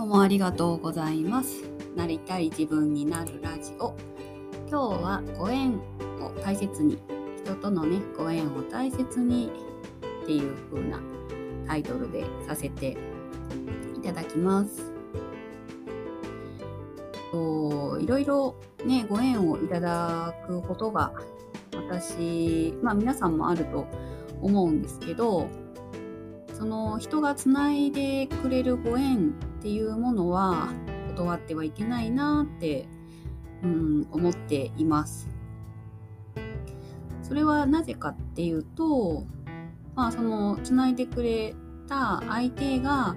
どうもありがとうございます。なりたい自分になるラジオ。今日はご縁を大切に人とのねご縁を大切にっていう風なタイトルでさせていただきます。といろいろねご縁をいただくことが私まあ皆さんもあると思うんですけどその人がつないでくれるご縁っていうものは断ってはいけないなって、うん、思っています。それはなぜかっていうと、まあ、そのつないでくれた相手が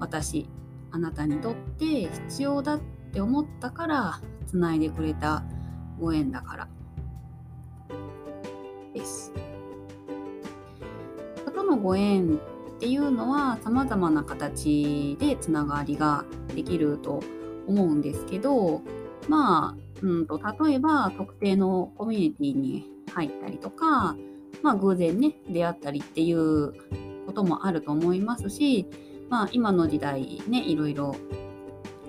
私あなたにとって必要だって思ったからつないでくれたご縁だからです。人とのご縁っていうのは様々な形でつながりができると思うんですけどまあうんと例えば特定のコミュニティに入ったりとか、まあ、偶然ね出会ったりっていうこともあると思いますし、まあ、今の時代ねいろいろ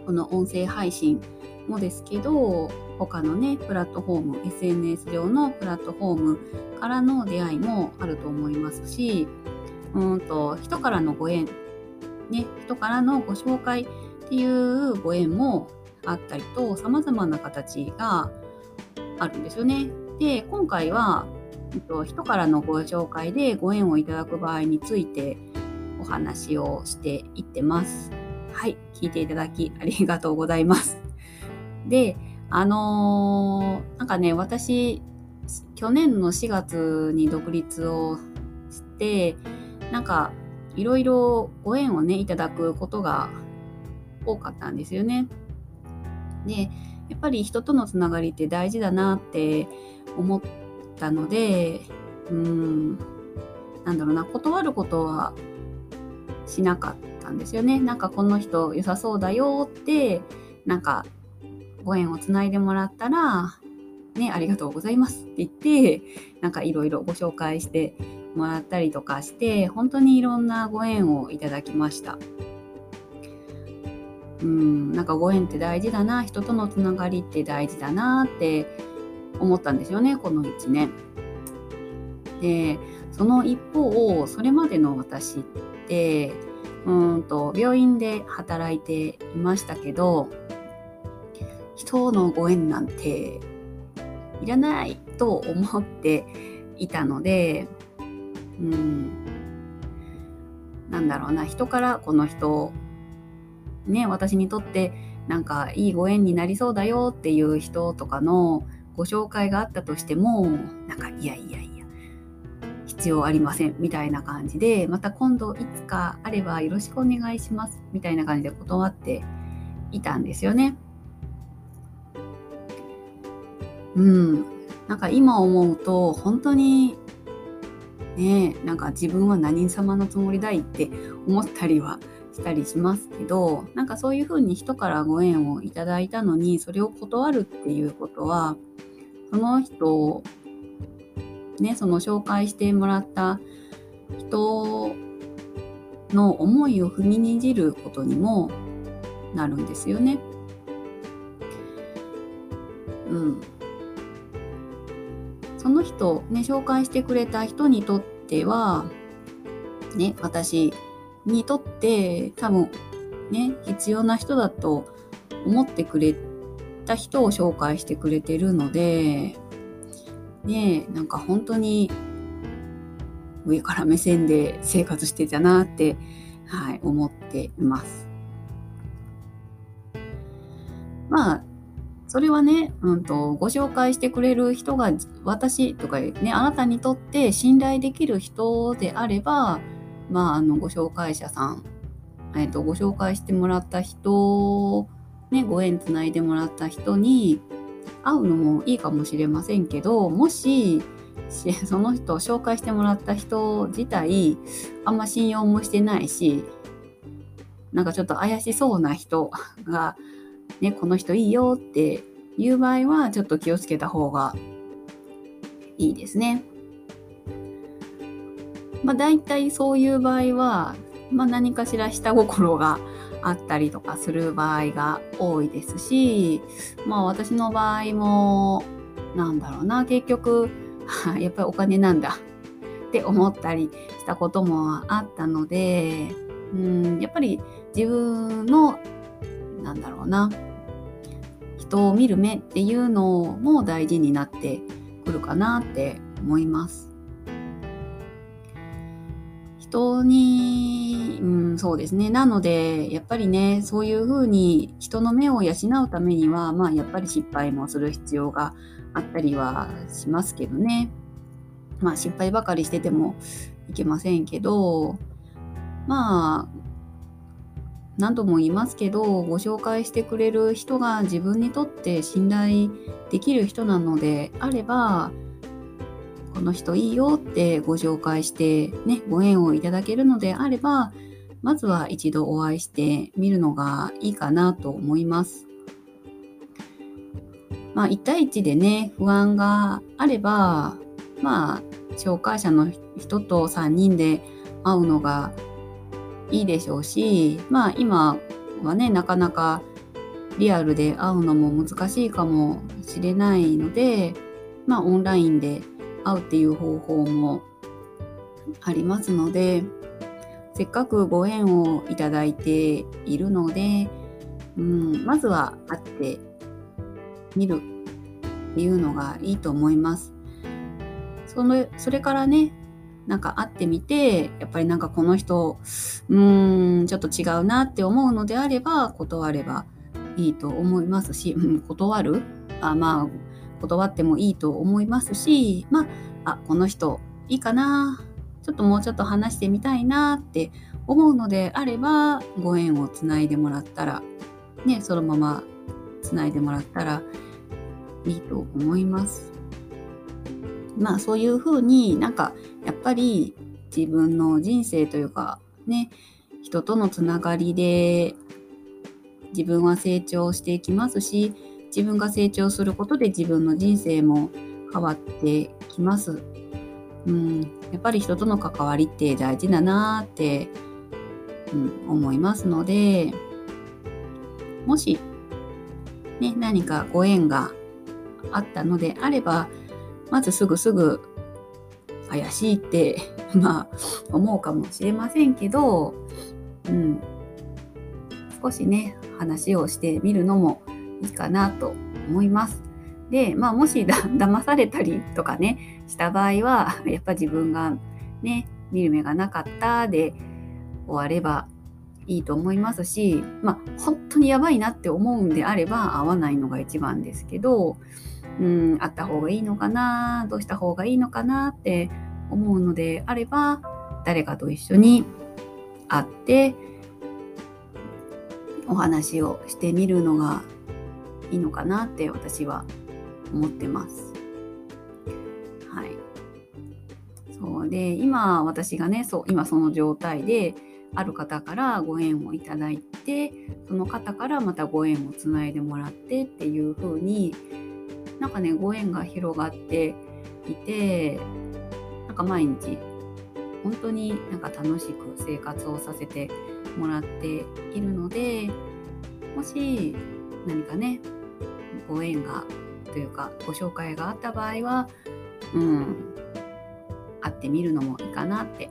この音声配信もですけど他のねプラットフォーム SNS 上のプラットフォームからの出会いもあると思いますしうんと人からのご縁、ね、人からのご紹介っていうご縁もあったりと様々な形があるんですよね。で今回は、えっと、人からのご紹介でご縁をいただく場合についてお話をしていってます。はい、聞いていただきありがとうございます。で、あのー、なんかね、私、去年の4月に独立をして、なんかいろいろご縁をねいただくことが多かったんですよね。でやっぱり人とのつながりって大事だなって思ったのでうんなんだろうな断ることはしなかったんですよね。なんかこの人良さそうだよってなんかご縁をつないでもらったらねありがとうございますって言ってなんかいろいろご紹介してもらったりとかして本当にいろんなご縁をいただきました。うんなんかご縁って大事だな人とのつながりって大事だなって思ったんですよねこの1年。でその一方それまでの私ってうんと病院で働いていましたけど人のご縁なんていらないと思っていたのでうんなんだろうな人からこの人ね私にとってなんかいいご縁になりそうだよっていう人とかのご紹介があったとしてもなんかいやいやいや必要ありませんみたいな感じでまた今度いつかあればよろしくお願いしますみたいな感じで断っていたんですよね。うん、なんか今思うと本当にねなんか自分は何様のつもりだいって思ったりはしたりしますけどなんかそういうふうに人からご縁をいただいたのにそれを断るっていうことはその人ねその紹介してもらった人の思いを踏みにじることにもなるんですよね。うん、その人、ね、紹介してくれた人にとっては、ね、私にとって多分ね、必要な人だと思ってくれた人を紹介してくれてるので、ね、なんか本当に上から目線で生活してたなって、はい、思っています。まあそれはね、うんと、ご紹介してくれる人が私とかね、あなたにとって信頼できる人であれば、まあ、あの、ご紹介者さん、えっ、と、ご紹介してもらった人、ね、ご縁つないでもらった人に会うのもいいかもしれませんけど、もし、その人を紹介してもらった人自体、あんま信用もしてないし、なんかちょっと怪しそうな人がね、この人いいよっていう場合はちょっと気をつけた方がいいですね。まあ大体そういう場合は、まあ、何かしら下心があったりとかする場合が多いですし、まあ私の場合も、なんだろうな、結局、やっぱりお金なんだって思ったりしたこともあったので、うん、やっぱり自分の、なんだろうな、人を見る目っていうのも大事になってくるかなって思います。人に、うん、そうですね。なので、やっぱりね、そういうふうに人の目を養うためには、まあ、やっぱり失敗もする必要があったりはしますけどね。まあ、失敗ばかりしててもいけませんけど、まあ、何度も言いますけど、ご紹介してくれる人が自分にとって信頼できる人なのであれば、この人いいよってご紹介してね、ご縁をいただけるのであれば、まずは一度お会いしてみるのがいいかなと思います。まあ、1対1でね、不安があれば、まあ、紹介者の人と3人で会うのがいいでしょうし、まあ、今はね、なかなかリアルで会うのも難しいかもしれないので、まあ、オンラインで会うっていう方法もありますのでせっかくご縁をいただいているので、うん、まずは会ってみるっていうのがいいと思います。そのそれからねなんか会ってみてやっぱりなんかこの人うーんちょっと違うなって思うのであれば断ればいいと思いますし、うん、断る？あまあ断ってもいいと思いますし、まあ、あ、この人いいかな、ちょっともうちょっと話してみたいなって思うのであれば、ご縁をつないでもらったら、ね、そのままつないでもらったらいいと思います。まあそういうふうになんかやっぱり自分の人生というかね人とのつながりで自分は成長していきますし自分が成長することで自分の人生も変わってきます。うん、やっぱり人との関わりって大事だなって、うん、思いますので、もし、ね、何かご縁があったのであれば、まずすぐすぐ怪しいって、まあ、思うかもしれませんけど、うん、少しね、話をしてみるのもいいかなと思います。で、まあ、もしだ 騙されたりとかねした場合はやっぱ自分がね見る目がなかったで終わればいいと思いますし、まあ、本当にやばいなって思うんであれば会わないのが一番ですけど、うん、会った方がいいのかなどうした方がいいのかなって思うのであれば誰かと一緒に会ってお話をしてみるのがいいのかなって私は思ってます。はい。そうで、今私がね、そう、今その状態で、ある方からご縁をいただいて、その方からまたご縁をつないでもらってっていう風に、なんかね、ご縁が広がっていて、なんか毎日、本当になんか楽しく生活をさせてもらっているので、もし何かね、ご縁がというかご紹介があった場合は、うん、会ってみるのもいいかなって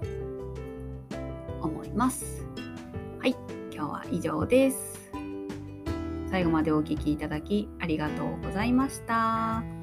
ます。はい、今日は以上です。最後までお聴きいただきありがとうございました。